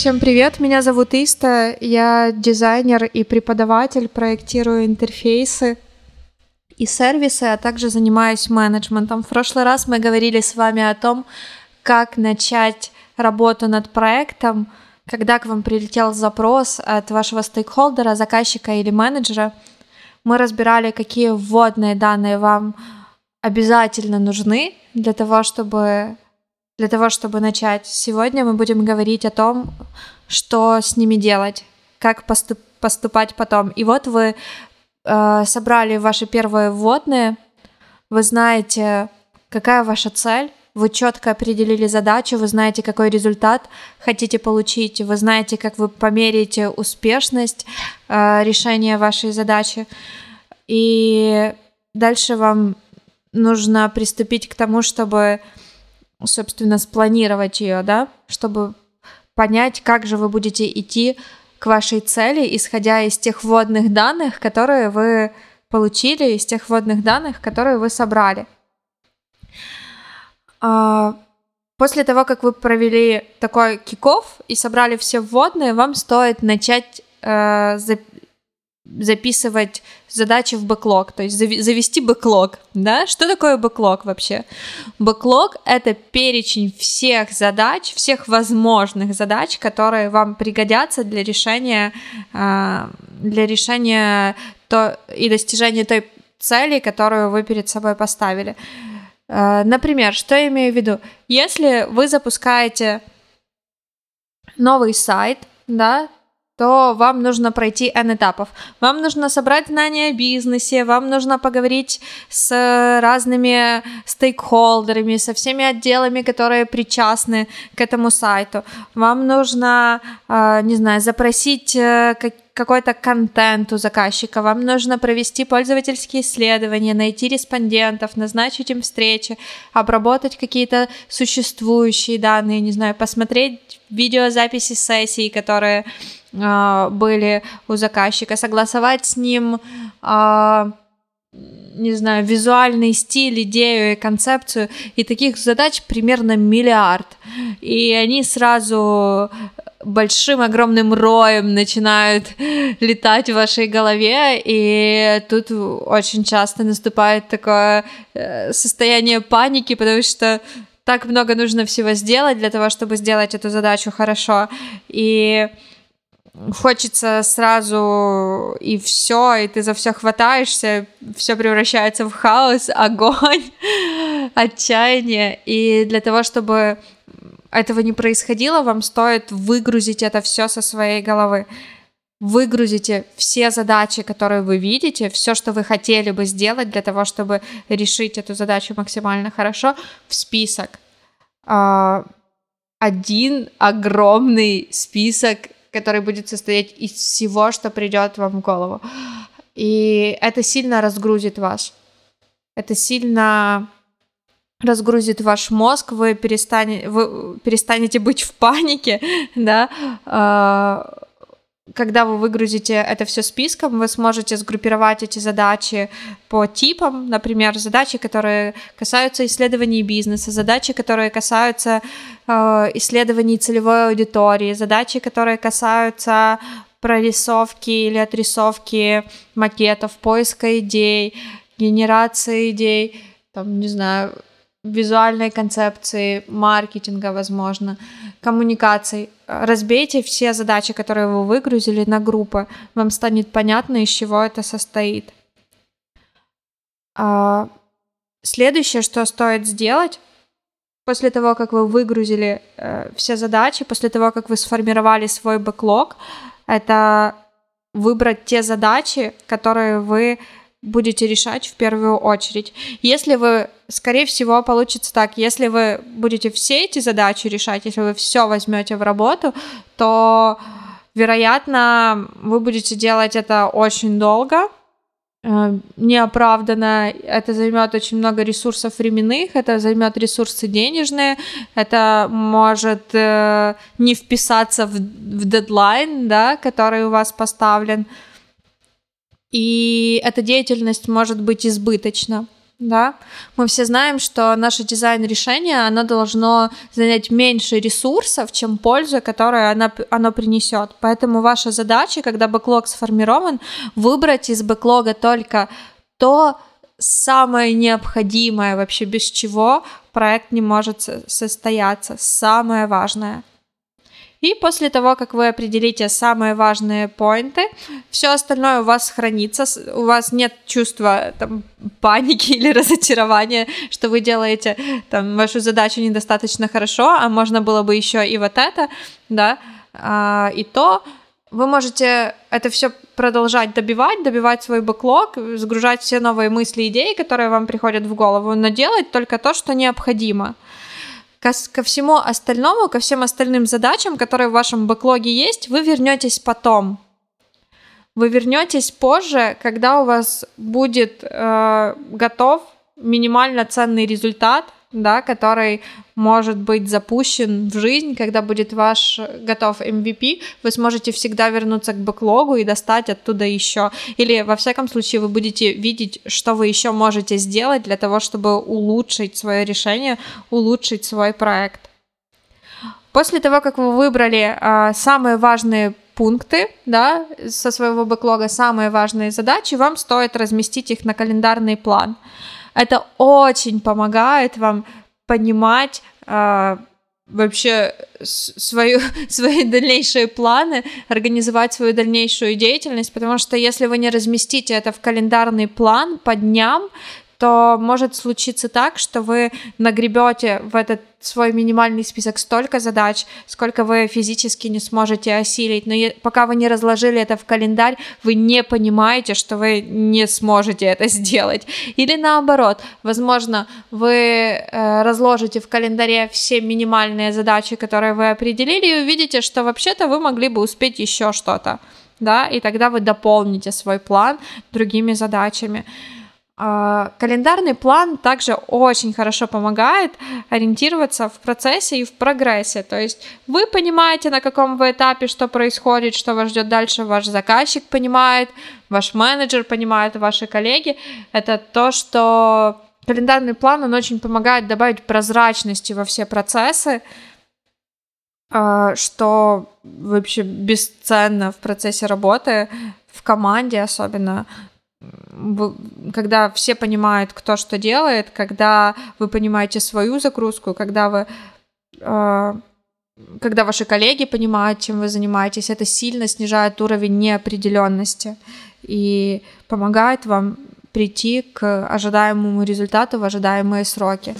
Всем привет, меня зовут Иста, я дизайнер и преподаватель, проектирую интерфейсы и сервисы, а также занимаюсь менеджментом. В прошлый раз мы говорили с вами о том, как начать работу над проектом, когда к вам прилетел запрос от вашего стейкхолдера, заказчика или менеджера. Мы разбирали, какие вводные данные вам обязательно нужны для того, чтобы для того, чтобы начать. Сегодня мы будем говорить о том, что с ними делать, как поступ поступать потом. И вот вы э, собрали ваши первые вводные, вы знаете, какая ваша цель, вы четко определили задачу, вы знаете, какой результат хотите получить, вы знаете, как вы померяете успешность э, решения вашей задачи. И дальше вам нужно приступить к тому, чтобы, собственно, спланировать ее, да, чтобы понять, как же вы будете идти к вашей цели, исходя из тех вводных данных, которые вы получили, из тех вводных данных, которые вы собрали. А, после того, как вы провели такой киков и собрали все вводные, вам стоит начать э, записывать задачи в бэклог, то есть завести бэклог, да? Что такое бэклог вообще? Бэклог — это перечень всех задач, всех возможных задач, которые вам пригодятся для решения, а, для решения то, и достижения той цели, которую вы перед собой поставили. А, например, что я имею в виду? Если вы запускаете новый сайт, да, то вам нужно пройти N этапов. Вам нужно собрать знания о бизнесе, вам нужно поговорить с разными стейкхолдерами, со всеми отделами, которые причастны к этому сайту. Вам нужно, а, не знаю, запросить э, какой-то контент у заказчика, вам нужно провести пользовательские исследования, найти респондентов, назначить им встречи, обработать какие-то существующие данные, не знаю, посмотреть видеозаписи сессий, которые были у заказчика, согласовать с ним э, не знаю, визуальный стиль, идею и концепцию, и таких задач примерно миллиард. И они сразу большим огромным роем начинают летать в вашей голове, и тут очень часто наступает такое э, состояние паники, потому что так много нужно всего сделать для того, чтобы сделать эту задачу хорошо, и хочется сразу и все, и ты за все хватаешься, все превращается в хаос, огонь, отчаяние, и для того, чтобы этого не происходило, вам стоит выгрузить это все со своей головы. Выгрузите все задачи, которые вы видите, все, что вы хотели бы сделать для того, чтобы решить эту задачу максимально хорошо, в список. А, один огромный список, который будет состоять из всего, что придет вам в голову. И это сильно разгрузит вас. Это сильно разгрузит ваш мозг, вы, перестане, вы перестанете быть в панике, да, а, когда вы выгрузите это все списком, вы сможете сгруппировать эти задачи по типам, например, задачи, которые касаются исследований бизнеса, задачи, которые касаются э, исследований целевой аудитории, задачи, которые касаются прорисовки или отрисовки макетов, поиска идей, генерации идей, там, не знаю, визуальной концепции, маркетинга, возможно, коммуникаций. Разбейте все задачи, которые вы выгрузили на группы. Вам станет понятно, из чего это состоит. А, следующее, что стоит сделать, после того, как вы выгрузили э, все задачи, после того, как вы сформировали свой бэклог, это выбрать те задачи, которые вы будете решать в первую очередь. Если вы, скорее всего, получится так, если вы будете все эти задачи решать, если вы все возьмете в работу, то, вероятно, вы будете делать это очень долго, э, неоправданно, это займет очень много ресурсов временных, это займет ресурсы денежные, это может э, не вписаться в, в дедлайн, да, который у вас поставлен, и эта деятельность может быть избыточна. да, мы все знаем, что наше дизайн-решение, оно должно занять меньше ресурсов, чем пользу, которую оно, оно принесет. Поэтому ваша задача, когда бэклог сформирован, выбрать из бэклога только то самое необходимое, вообще без чего проект не может состояться, самое важное. И после того, как вы определите самые важные поинты, все остальное у вас хранится, у вас нет чувства там, паники или разочарования, что вы делаете там, вашу задачу недостаточно хорошо, а можно было бы еще и вот это, да, а, и то вы можете это все продолжать добивать, добивать свой бэклог, загружать все новые мысли, идеи, которые вам приходят в голову, но делать только то, что необходимо ко, ко всему остальному, ко всем остальным задачам, которые в вашем бэклоге есть, вы вернетесь потом. Вы вернетесь позже, когда у вас будет э, готов минимально ценный результат, да, который может быть запущен в жизнь, когда будет ваш готов MVP, вы сможете всегда вернуться к бэклогу и достать оттуда еще. Или, во всяком случае, вы будете видеть, что вы еще можете сделать для того, чтобы улучшить свое решение, улучшить свой проект. После того, как вы выбрали а, самые важные пункты, да, со своего бэклога, самые важные задачи, вам стоит разместить их на календарный план. Это очень помогает вам понимать э, вообще свою, свои дальнейшие планы, организовать свою дальнейшую деятельность, потому что если вы не разместите это в календарный план по дням, то может случиться так, что вы нагребете в этот свой минимальный список столько задач, сколько вы физически не сможете осилить. Но пока вы не разложили это в календарь, вы не понимаете, что вы не сможете это сделать. Или наоборот, возможно, вы э, разложите в календаре все минимальные задачи, которые вы определили, и увидите, что вообще-то вы могли бы успеть еще что-то. Да, и тогда вы дополните свой план другими задачами. А, календарный план также очень хорошо помогает ориентироваться в процессе и в прогрессе. То есть вы понимаете, на каком вы этапе, что происходит, что вас ждет дальше, ваш заказчик понимает, ваш менеджер понимает, ваши коллеги. Это то, что календарный план, он очень помогает добавить прозрачности во все процессы, а, что вообще бесценно в процессе работы, в команде особенно когда все понимают, кто что делает, когда вы понимаете свою загрузку, когда вы э, когда ваши коллеги понимают, чем вы занимаетесь, это сильно снижает уровень неопределенности и помогает вам прийти к ожидаемому результату в ожидаемые сроки.